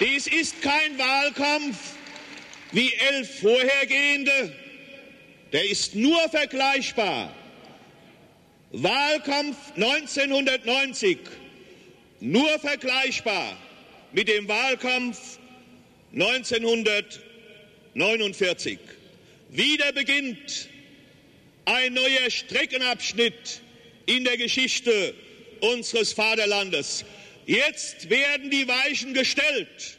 Dies ist kein Wahlkampf wie elf vorhergehende, der ist nur vergleichbar. Wahlkampf 1990 nur vergleichbar mit dem Wahlkampf 1949. Wieder beginnt ein neuer Streckenabschnitt in der Geschichte unseres Vaterlandes. Jetzt werden die Weichen gestellt.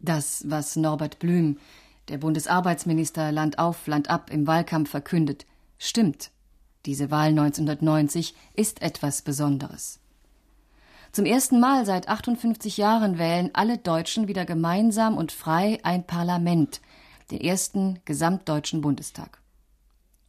Das, was Norbert Blüm, der Bundesarbeitsminister Land auf, Land ab im Wahlkampf verkündet, stimmt. Diese Wahl 1990 ist etwas Besonderes. Zum ersten Mal seit 58 Jahren wählen alle Deutschen wieder gemeinsam und frei ein Parlament, den ersten gesamtdeutschen Bundestag.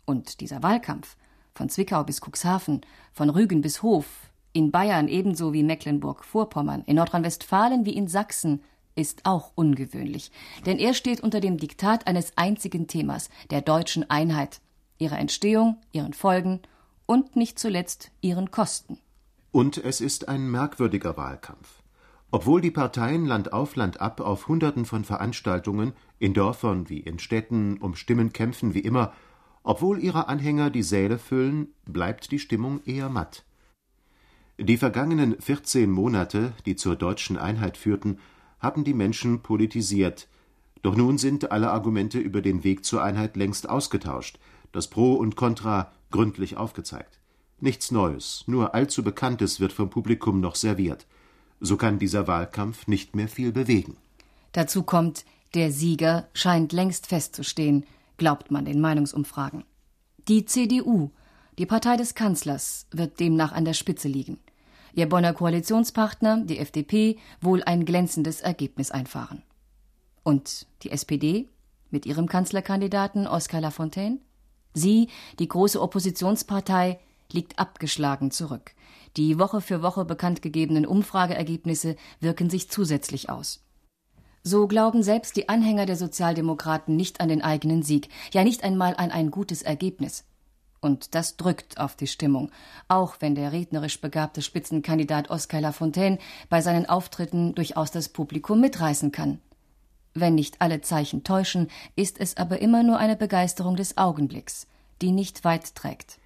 Und dieser Wahlkampf, von Zwickau bis Cuxhaven, von Rügen bis Hof, in Bayern ebenso wie Mecklenburg-Vorpommern, in Nordrhein-Westfalen wie in Sachsen, ist auch ungewöhnlich, denn er steht unter dem Diktat eines einzigen Themas, der deutschen Einheit, ihrer Entstehung, ihren Folgen und nicht zuletzt ihren Kosten. Und es ist ein merkwürdiger Wahlkampf. Obwohl die Parteien Land auf Land ab auf Hunderten von Veranstaltungen, in Dörfern wie in Städten, um Stimmen kämpfen wie immer, obwohl ihre Anhänger die Säle füllen, bleibt die Stimmung eher matt. Die vergangenen 14 Monate, die zur deutschen Einheit führten, haben die Menschen politisiert. Doch nun sind alle Argumente über den Weg zur Einheit längst ausgetauscht, das Pro und Contra gründlich aufgezeigt. Nichts Neues, nur allzu Bekanntes wird vom Publikum noch serviert. So kann dieser Wahlkampf nicht mehr viel bewegen. Dazu kommt, der Sieger scheint längst festzustehen, glaubt man den Meinungsumfragen. Die CDU, die Partei des Kanzlers, wird demnach an der Spitze liegen. Ihr Bonner Koalitionspartner, die FDP, wohl ein glänzendes Ergebnis einfahren. Und die SPD mit ihrem Kanzlerkandidaten Oskar Lafontaine? Sie, die große Oppositionspartei, liegt abgeschlagen zurück. Die Woche für Woche bekannt gegebenen Umfrageergebnisse wirken sich zusätzlich aus. So glauben selbst die Anhänger der Sozialdemokraten nicht an den eigenen Sieg, ja nicht einmal an ein gutes Ergebnis. Und das drückt auf die Stimmung, auch wenn der rednerisch begabte Spitzenkandidat Oskar Lafontaine bei seinen Auftritten durchaus das Publikum mitreißen kann. Wenn nicht alle Zeichen täuschen, ist es aber immer nur eine Begeisterung des Augenblicks, die nicht weit trägt.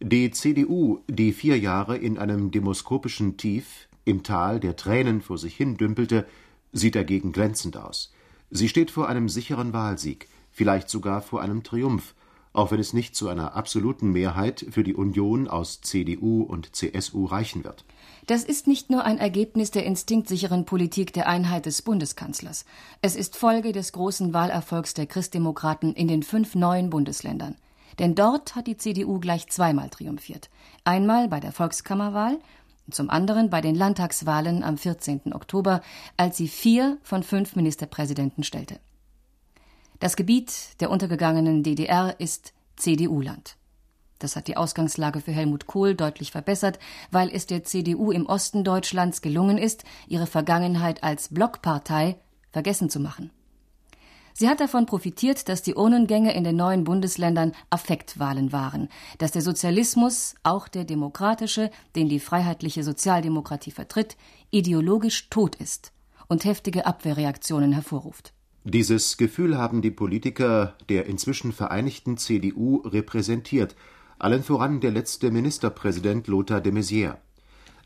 Die CDU, die vier Jahre in einem demoskopischen Tief im Tal der Tränen vor sich hin dümpelte, sieht dagegen glänzend aus. Sie steht vor einem sicheren Wahlsieg, vielleicht sogar vor einem Triumph, auch wenn es nicht zu einer absoluten Mehrheit für die Union aus CDU und CSU reichen wird. Das ist nicht nur ein Ergebnis der instinktsicheren Politik der Einheit des Bundeskanzlers. Es ist Folge des großen Wahlerfolgs der Christdemokraten in den fünf neuen Bundesländern. Denn dort hat die CDU gleich zweimal triumphiert. Einmal bei der Volkskammerwahl, zum anderen bei den Landtagswahlen am 14. Oktober, als sie vier von fünf Ministerpräsidenten stellte. Das Gebiet der untergegangenen DDR ist CDU-Land. Das hat die Ausgangslage für Helmut Kohl deutlich verbessert, weil es der CDU im Osten Deutschlands gelungen ist, ihre Vergangenheit als Blockpartei vergessen zu machen. Sie hat davon profitiert, dass die Urnengänge in den neuen Bundesländern Affektwahlen waren, dass der Sozialismus, auch der demokratische, den die freiheitliche Sozialdemokratie vertritt, ideologisch tot ist und heftige Abwehrreaktionen hervorruft. Dieses Gefühl haben die Politiker der inzwischen vereinigten CDU repräsentiert, allen voran der letzte Ministerpräsident Lothar de Maizière.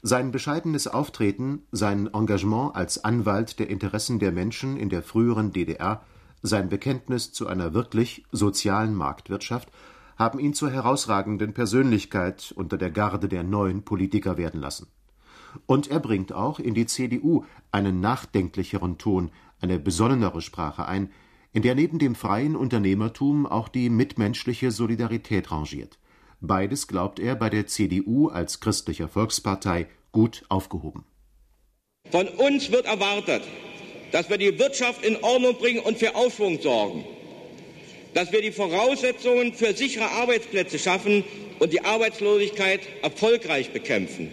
Sein bescheidenes Auftreten, sein Engagement als Anwalt der Interessen der Menschen in der früheren DDR sein Bekenntnis zu einer wirklich sozialen Marktwirtschaft haben ihn zur herausragenden Persönlichkeit unter der Garde der neuen Politiker werden lassen. Und er bringt auch in die CDU einen nachdenklicheren Ton, eine besonnenere Sprache ein, in der neben dem freien Unternehmertum auch die mitmenschliche Solidarität rangiert. Beides glaubt er bei der CDU als christlicher Volkspartei gut aufgehoben. Von uns wird erwartet, dass wir die Wirtschaft in Ordnung bringen und für Aufschwung sorgen, dass wir die Voraussetzungen für sichere Arbeitsplätze schaffen und die Arbeitslosigkeit erfolgreich bekämpfen,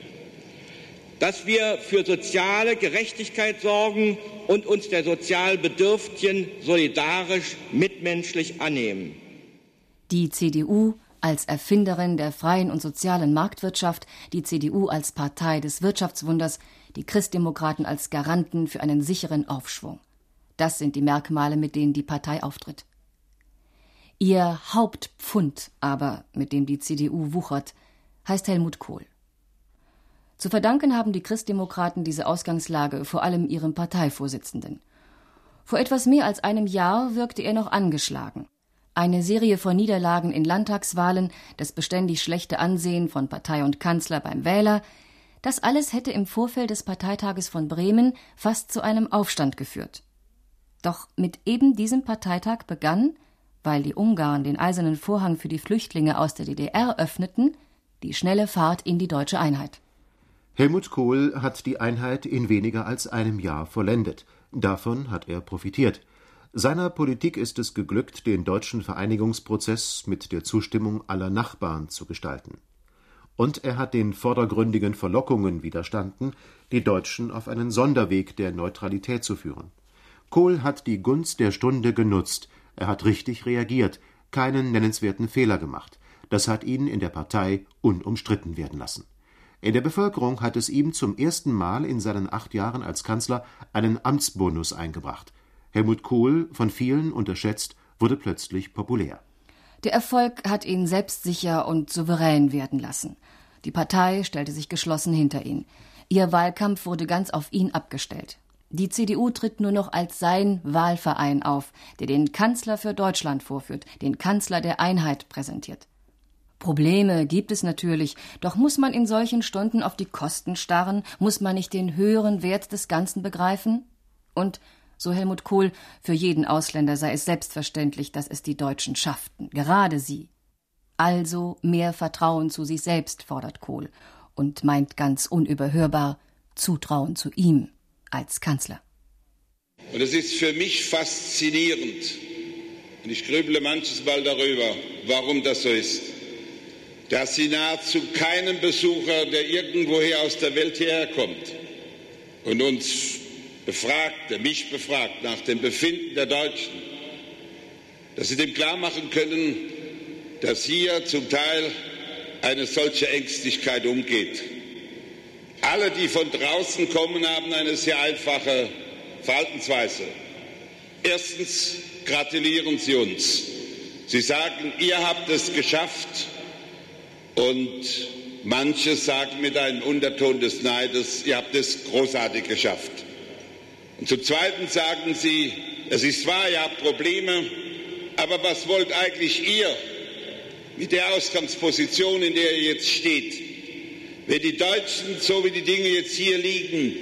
dass wir für soziale Gerechtigkeit sorgen und uns der sozial Bedürftigen solidarisch mitmenschlich annehmen. Die CDU als Erfinderin der freien und sozialen Marktwirtschaft, die CDU als Partei des Wirtschaftswunders, die Christdemokraten als Garanten für einen sicheren Aufschwung. Das sind die Merkmale, mit denen die Partei auftritt. Ihr Hauptpfund aber, mit dem die CDU wuchert, heißt Helmut Kohl. Zu verdanken haben die Christdemokraten diese Ausgangslage vor allem ihrem Parteivorsitzenden. Vor etwas mehr als einem Jahr wirkte er noch angeschlagen. Eine Serie von Niederlagen in Landtagswahlen, das beständig schlechte Ansehen von Partei und Kanzler beim Wähler, das alles hätte im Vorfeld des Parteitages von Bremen fast zu einem Aufstand geführt. Doch mit eben diesem Parteitag begann, weil die Ungarn den eisernen Vorhang für die Flüchtlinge aus der DDR öffneten, die schnelle Fahrt in die deutsche Einheit. Helmut Kohl hat die Einheit in weniger als einem Jahr vollendet. Davon hat er profitiert. Seiner Politik ist es geglückt, den deutschen Vereinigungsprozess mit der Zustimmung aller Nachbarn zu gestalten. Und er hat den vordergründigen Verlockungen widerstanden, die Deutschen auf einen Sonderweg der Neutralität zu führen. Kohl hat die Gunst der Stunde genutzt, er hat richtig reagiert, keinen nennenswerten Fehler gemacht. Das hat ihn in der Partei unumstritten werden lassen. In der Bevölkerung hat es ihm zum ersten Mal in seinen acht Jahren als Kanzler einen Amtsbonus eingebracht. Helmut Kohl, von vielen unterschätzt, wurde plötzlich populär. Der Erfolg hat ihn selbstsicher und souverän werden lassen. Die Partei stellte sich geschlossen hinter ihn. Ihr Wahlkampf wurde ganz auf ihn abgestellt. Die CDU tritt nur noch als sein Wahlverein auf, der den Kanzler für Deutschland vorführt, den Kanzler der Einheit präsentiert. Probleme gibt es natürlich, doch muss man in solchen Stunden auf die Kosten starren, muss man nicht den höheren Wert des Ganzen begreifen? Und, so Helmut Kohl, für jeden Ausländer sei es selbstverständlich, dass es die Deutschen schafften, gerade sie. Also mehr Vertrauen zu sich selbst, fordert Kohl, und meint ganz unüberhörbar Zutrauen zu ihm als Kanzler. Und es ist für mich faszinierend, und ich grüble manches Mal darüber, warum das so ist, dass Sie nahezu keinen Besucher, der irgendwoher aus der Welt hierher kommt und uns befragt, der mich befragt nach dem Befinden der Deutschen, dass Sie dem klar machen können, dass hier zum Teil eine solche Ängstlichkeit umgeht. Alle, die von draußen kommen, haben eine sehr einfache Verhaltensweise. Erstens gratulieren Sie uns. Sie sagen, ihr habt es geschafft und manche sagen mit einem Unterton des Neides, ihr habt es großartig geschafft. Und zum Zweiten sagen Sie, es ist wahr, ihr habt Probleme, aber was wollt eigentlich ihr mit der Ausgangsposition, in der ihr jetzt steht? Wenn die Deutschen, so wie die Dinge jetzt hier liegen,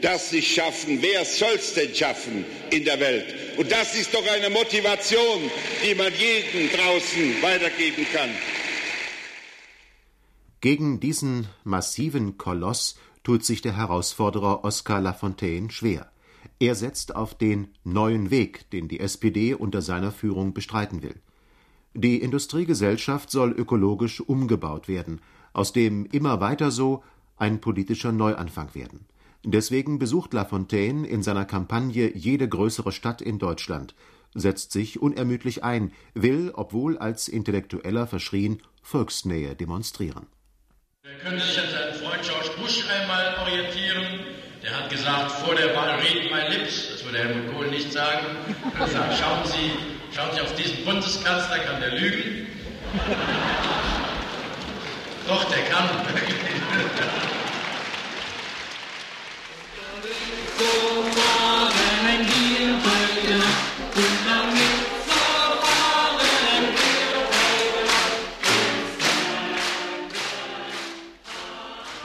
das nicht schaffen, wer soll es denn schaffen in der Welt? Und das ist doch eine Motivation, die man jedem draußen weitergeben kann. Gegen diesen massiven Koloss tut sich der Herausforderer Oskar Lafontaine schwer. Er setzt auf den neuen Weg, den die SPD unter seiner Führung bestreiten will. Die Industriegesellschaft soll ökologisch umgebaut werden, aus dem immer weiter so ein politischer Neuanfang werden. Deswegen besucht Lafontaine in seiner Kampagne jede größere Stadt in Deutschland, setzt sich unermüdlich ein, will, obwohl als Intellektueller verschrien, Volksnähe demonstrieren. Er könnte sich an seinen Freund George Bush einmal orientieren. Der hat gesagt, vor der Wahl read my lips. Das würde Helmut Kohl nicht sagen. Er sagt, schauen Sie, schauen Sie auf diesen Bundeskanzler, kann der lügen? Doch, der kann.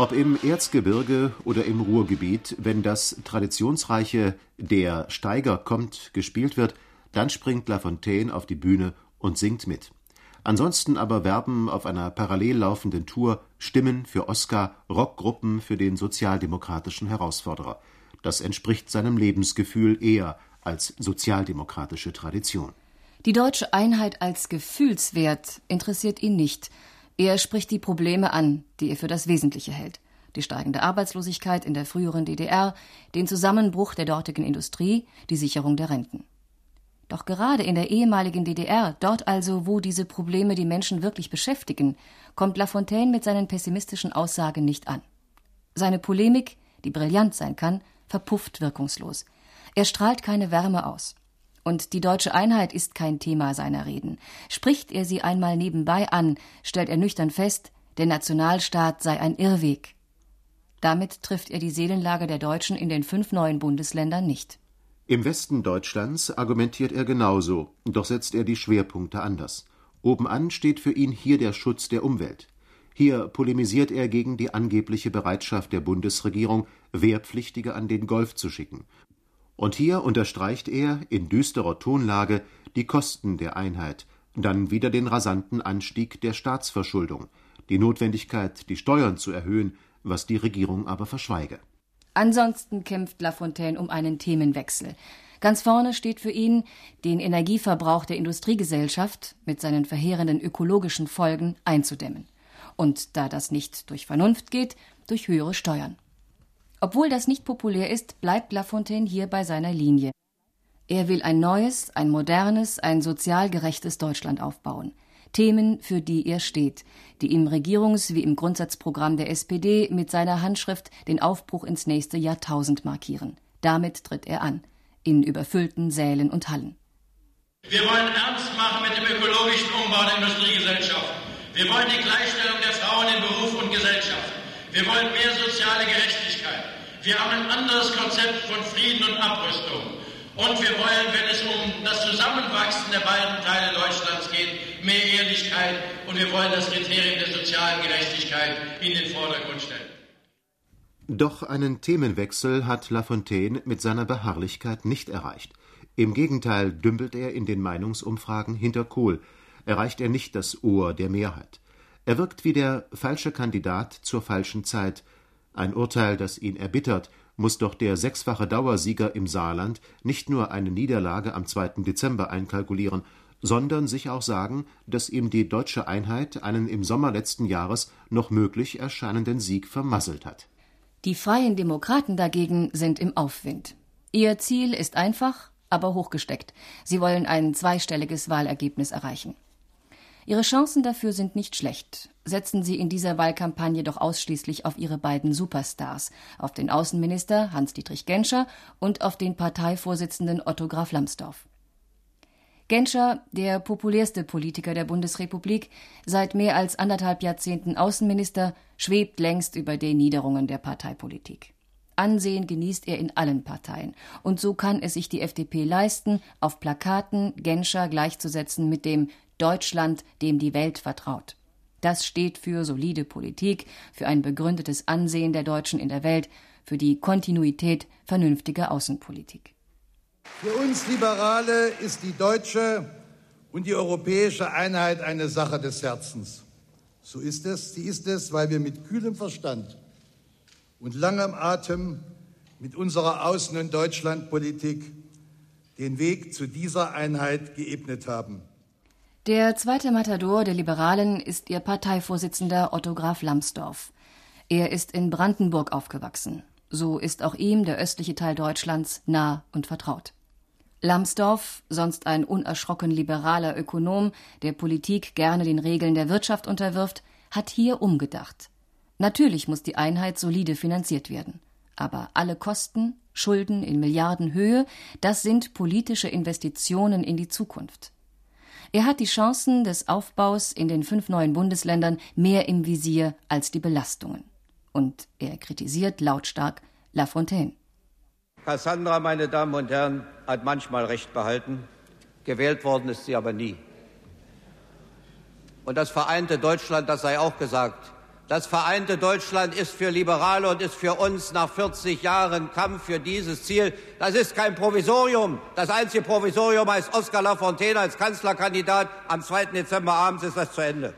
Ob im Erzgebirge oder im Ruhrgebiet, wenn das traditionsreiche Der Steiger kommt gespielt wird, dann springt Lafontaine auf die Bühne und singt mit. Ansonsten aber werben auf einer parallel laufenden Tour Stimmen für Oscar, Rockgruppen für den sozialdemokratischen Herausforderer. Das entspricht seinem Lebensgefühl eher als sozialdemokratische Tradition. Die deutsche Einheit als Gefühlswert interessiert ihn nicht. Er spricht die Probleme an, die er für das Wesentliche hält. Die steigende Arbeitslosigkeit in der früheren DDR, den Zusammenbruch der dortigen Industrie, die Sicherung der Renten. Doch gerade in der ehemaligen DDR, dort also, wo diese Probleme die Menschen wirklich beschäftigen, kommt Lafontaine mit seinen pessimistischen Aussagen nicht an. Seine Polemik, die brillant sein kann, verpufft wirkungslos. Er strahlt keine Wärme aus. Und die deutsche Einheit ist kein Thema seiner Reden. Spricht er sie einmal nebenbei an, stellt er nüchtern fest, der Nationalstaat sei ein Irrweg. Damit trifft er die Seelenlage der Deutschen in den fünf neuen Bundesländern nicht. Im Westen Deutschlands argumentiert er genauso, doch setzt er die Schwerpunkte anders. Obenan steht für ihn hier der Schutz der Umwelt. Hier polemisiert er gegen die angebliche Bereitschaft der Bundesregierung, Wehrpflichtige an den Golf zu schicken. Und hier unterstreicht er in düsterer Tonlage die Kosten der Einheit, dann wieder den rasanten Anstieg der Staatsverschuldung, die Notwendigkeit, die Steuern zu erhöhen, was die Regierung aber verschweige. Ansonsten kämpft Lafontaine um einen Themenwechsel. Ganz vorne steht für ihn, den Energieverbrauch der Industriegesellschaft mit seinen verheerenden ökologischen Folgen einzudämmen und da das nicht durch Vernunft geht, durch höhere Steuern. Obwohl das nicht populär ist, bleibt Lafontaine hier bei seiner Linie. Er will ein neues, ein modernes, ein sozial gerechtes Deutschland aufbauen. Themen, für die er steht, die im Regierungs- wie im Grundsatzprogramm der SPD mit seiner Handschrift den Aufbruch ins nächste Jahrtausend markieren. Damit tritt er an, in überfüllten Sälen und Hallen. Wir wollen ernst machen mit dem ökologischen Umbau der Industriegesellschaft. Wir wollen die Gleichstellung der Frauen in Beruf und Gesellschaft. Wir wollen mehr soziale Gerechtigkeit. Wir haben ein anderes Konzept von Frieden und Abrüstung. Und wir wollen, wenn es um das Zusammenwachsen der beiden Teile Deutschlands geht, mehr Ehrlichkeit. Und wir wollen das Kriterium der sozialen Gerechtigkeit in den Vordergrund stellen. Doch einen Themenwechsel hat Lafontaine mit seiner Beharrlichkeit nicht erreicht. Im Gegenteil dümpelt er in den Meinungsumfragen hinter Kohl, erreicht er nicht das Ohr der Mehrheit. Er wirkt wie der falsche Kandidat zur falschen Zeit. Ein Urteil, das ihn erbittert, muss doch der sechsfache Dauersieger im Saarland nicht nur eine Niederlage am 2. Dezember einkalkulieren, sondern sich auch sagen, dass ihm die deutsche Einheit einen im Sommer letzten Jahres noch möglich erscheinenden Sieg vermasselt hat. Die Freien Demokraten dagegen sind im Aufwind. Ihr Ziel ist einfach, aber hochgesteckt. Sie wollen ein zweistelliges Wahlergebnis erreichen. Ihre Chancen dafür sind nicht schlecht. Setzen Sie in dieser Wahlkampagne doch ausschließlich auf Ihre beiden Superstars, auf den Außenminister Hans-Dietrich Genscher und auf den Parteivorsitzenden Otto Graf Lambsdorff. Genscher, der populärste Politiker der Bundesrepublik, seit mehr als anderthalb Jahrzehnten Außenminister, schwebt längst über den Niederungen der Parteipolitik. Ansehen genießt er in allen Parteien. Und so kann es sich die FDP leisten, auf Plakaten Genscher gleichzusetzen mit dem Deutschland, dem die Welt vertraut. Das steht für solide Politik, für ein begründetes Ansehen der Deutschen in der Welt, für die Kontinuität vernünftiger Außenpolitik. Für uns Liberale ist die deutsche und die europäische Einheit eine Sache des Herzens. So ist es. Sie ist es, weil wir mit kühlem Verstand und langem Atem mit unserer Außen- und Deutschlandpolitik den Weg zu dieser Einheit geebnet haben. Der zweite Matador der Liberalen ist ihr Parteivorsitzender Otto Graf Lambsdorff. Er ist in Brandenburg aufgewachsen. So ist auch ihm der östliche Teil Deutschlands nah und vertraut. Lambsdorff, sonst ein unerschrocken liberaler Ökonom, der Politik gerne den Regeln der Wirtschaft unterwirft, hat hier umgedacht. Natürlich muss die Einheit solide finanziert werden. Aber alle Kosten, Schulden in Milliardenhöhe, das sind politische Investitionen in die Zukunft. Er hat die Chancen des Aufbaus in den fünf neuen Bundesländern mehr im Visier als die Belastungen. Und er kritisiert lautstark Lafontaine. Cassandra, meine Damen und Herren, hat manchmal recht behalten. Gewählt worden ist sie aber nie. Und das vereinte Deutschland, das sei auch gesagt, das vereinte Deutschland ist für Liberale und ist für uns nach 40 Jahren Kampf für dieses Ziel. Das ist kein Provisorium. Das einzige Provisorium heißt Oskar Lafontaine als Kanzlerkandidat. Am 2. Dezember abends ist das zu Ende.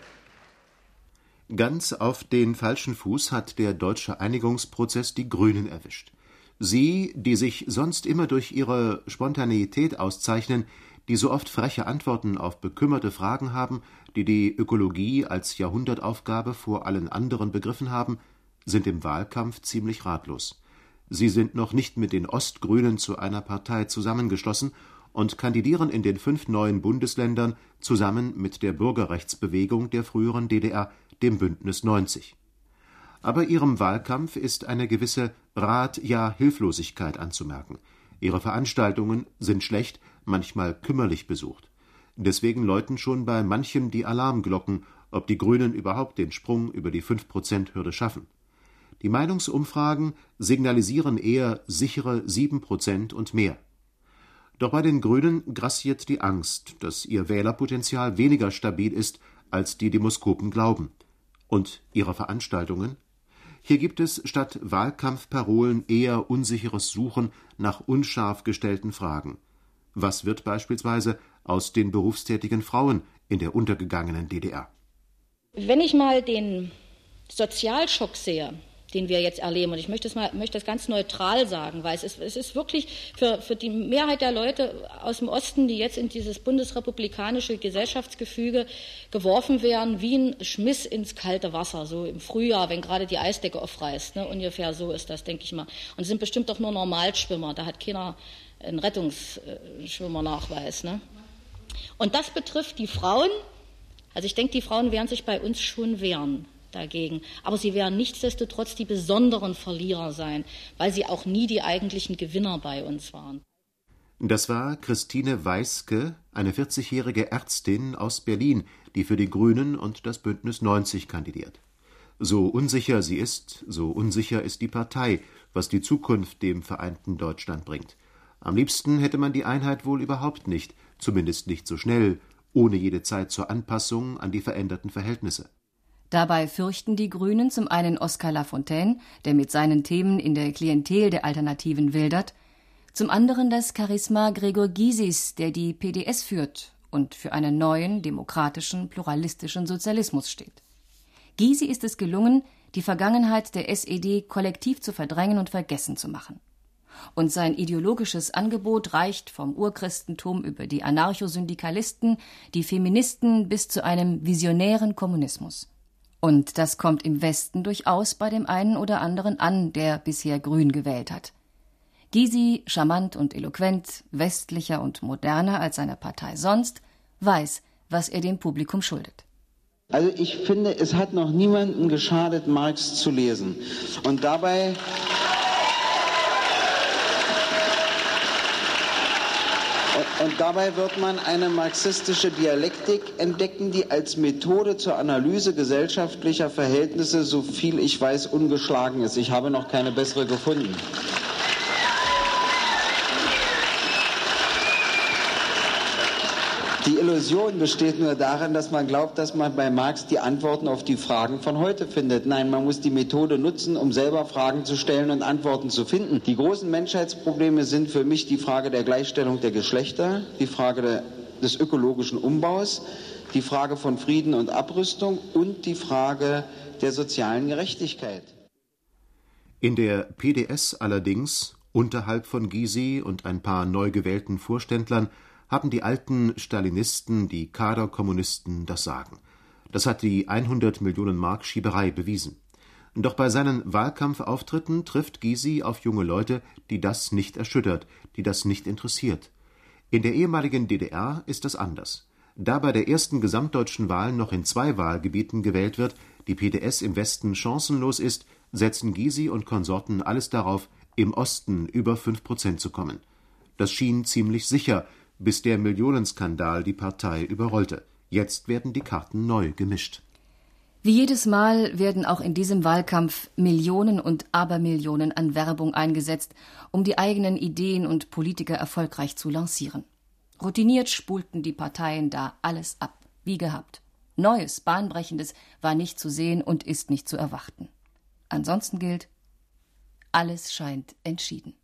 Ganz auf den falschen Fuß hat der deutsche Einigungsprozess die Grünen erwischt. Sie, die sich sonst immer durch ihre Spontaneität auszeichnen, die so oft freche Antworten auf bekümmerte Fragen haben, die die Ökologie als Jahrhundertaufgabe vor allen anderen begriffen haben, sind im Wahlkampf ziemlich ratlos. Sie sind noch nicht mit den Ostgrünen zu einer Partei zusammengeschlossen und kandidieren in den fünf neuen Bundesländern zusammen mit der Bürgerrechtsbewegung der früheren DDR, dem Bündnis 90. Aber ihrem Wahlkampf ist eine gewisse Rat ja Hilflosigkeit anzumerken. Ihre Veranstaltungen sind schlecht, manchmal kümmerlich besucht. Deswegen läuten schon bei manchem die Alarmglocken, ob die Grünen überhaupt den Sprung über die 5-Prozent-Hürde schaffen. Die Meinungsumfragen signalisieren eher sichere 7 Prozent und mehr. Doch bei den Grünen grassiert die Angst, dass ihr Wählerpotenzial weniger stabil ist, als die Demoskopen glauben. Und ihre Veranstaltungen? Hier gibt es statt Wahlkampfparolen eher unsicheres Suchen nach unscharf gestellten Fragen. Was wird beispielsweise aus den berufstätigen Frauen in der untergegangenen DDR? Wenn ich mal den Sozialschock sehe, den wir jetzt erleben. Und ich möchte das, mal, möchte das ganz neutral sagen, weil es ist, es ist wirklich für, für die Mehrheit der Leute aus dem Osten, die jetzt in dieses bundesrepublikanische Gesellschaftsgefüge geworfen werden, wie ein Schmiss ins kalte Wasser, so im Frühjahr, wenn gerade die Eisdecke aufreißt. Ne? Ungefähr so ist das, denke ich mal. Und es sind bestimmt auch nur Normalschwimmer, da hat keiner einen Rettungsschwimmernachweis. Ne? Und das betrifft die Frauen. Also ich denke, die Frauen werden sich bei uns schon wehren dagegen. Aber sie werden nichtsdestotrotz die besonderen Verlierer sein, weil sie auch nie die eigentlichen Gewinner bei uns waren. Das war Christine Weiske, eine 40-jährige Ärztin aus Berlin, die für die Grünen und das Bündnis 90 kandidiert. So unsicher sie ist, so unsicher ist die Partei, was die Zukunft dem vereinten Deutschland bringt. Am liebsten hätte man die Einheit wohl überhaupt nicht, zumindest nicht so schnell, ohne jede Zeit zur Anpassung an die veränderten Verhältnisse. Dabei fürchten die Grünen zum einen Oskar Lafontaine, der mit seinen Themen in der Klientel der Alternativen wildert, zum anderen das Charisma Gregor Gysis, der die PDS führt und für einen neuen, demokratischen, pluralistischen Sozialismus steht. Gysi ist es gelungen, die Vergangenheit der SED kollektiv zu verdrängen und vergessen zu machen. Und sein ideologisches Angebot reicht vom Urchristentum über die Anarchosyndikalisten, die Feministen bis zu einem visionären Kommunismus. Und das kommt im Westen durchaus bei dem einen oder anderen an, der bisher Grün gewählt hat. Gysi, charmant und eloquent, westlicher und moderner als seine Partei sonst, weiß, was er dem Publikum schuldet. Also ich finde, es hat noch niemandem geschadet, Marx zu lesen. Und dabei Und dabei wird man eine marxistische Dialektik entdecken, die als Methode zur Analyse gesellschaftlicher Verhältnisse, so viel ich weiß, ungeschlagen ist. Ich habe noch keine bessere gefunden. Illusion besteht nur darin, dass man glaubt, dass man bei Marx die Antworten auf die Fragen von heute findet. Nein, man muss die Methode nutzen, um selber Fragen zu stellen und Antworten zu finden. Die großen Menschheitsprobleme sind für mich die Frage der Gleichstellung der Geschlechter, die Frage der, des ökologischen Umbaus, die Frage von Frieden und Abrüstung und die Frage der sozialen Gerechtigkeit. In der PDS allerdings, unterhalb von Gysi und ein paar neu gewählten Vorständlern, haben die alten Stalinisten, die Kaderkommunisten das Sagen. Das hat die 100 Millionen Mark Schieberei bewiesen. Doch bei seinen Wahlkampfauftritten trifft Gysi auf junge Leute, die das nicht erschüttert, die das nicht interessiert. In der ehemaligen DDR ist das anders. Da bei der ersten gesamtdeutschen Wahl noch in zwei Wahlgebieten gewählt wird, die PDS im Westen chancenlos ist, setzen Gysi und Konsorten alles darauf, im Osten über fünf Prozent zu kommen. Das schien ziemlich sicher, bis der Millionenskandal die Partei überrollte. Jetzt werden die Karten neu gemischt. Wie jedes Mal werden auch in diesem Wahlkampf Millionen und Abermillionen an Werbung eingesetzt, um die eigenen Ideen und Politiker erfolgreich zu lancieren. Routiniert spulten die Parteien da alles ab, wie gehabt. Neues, Bahnbrechendes war nicht zu sehen und ist nicht zu erwarten. Ansonsten gilt, alles scheint entschieden.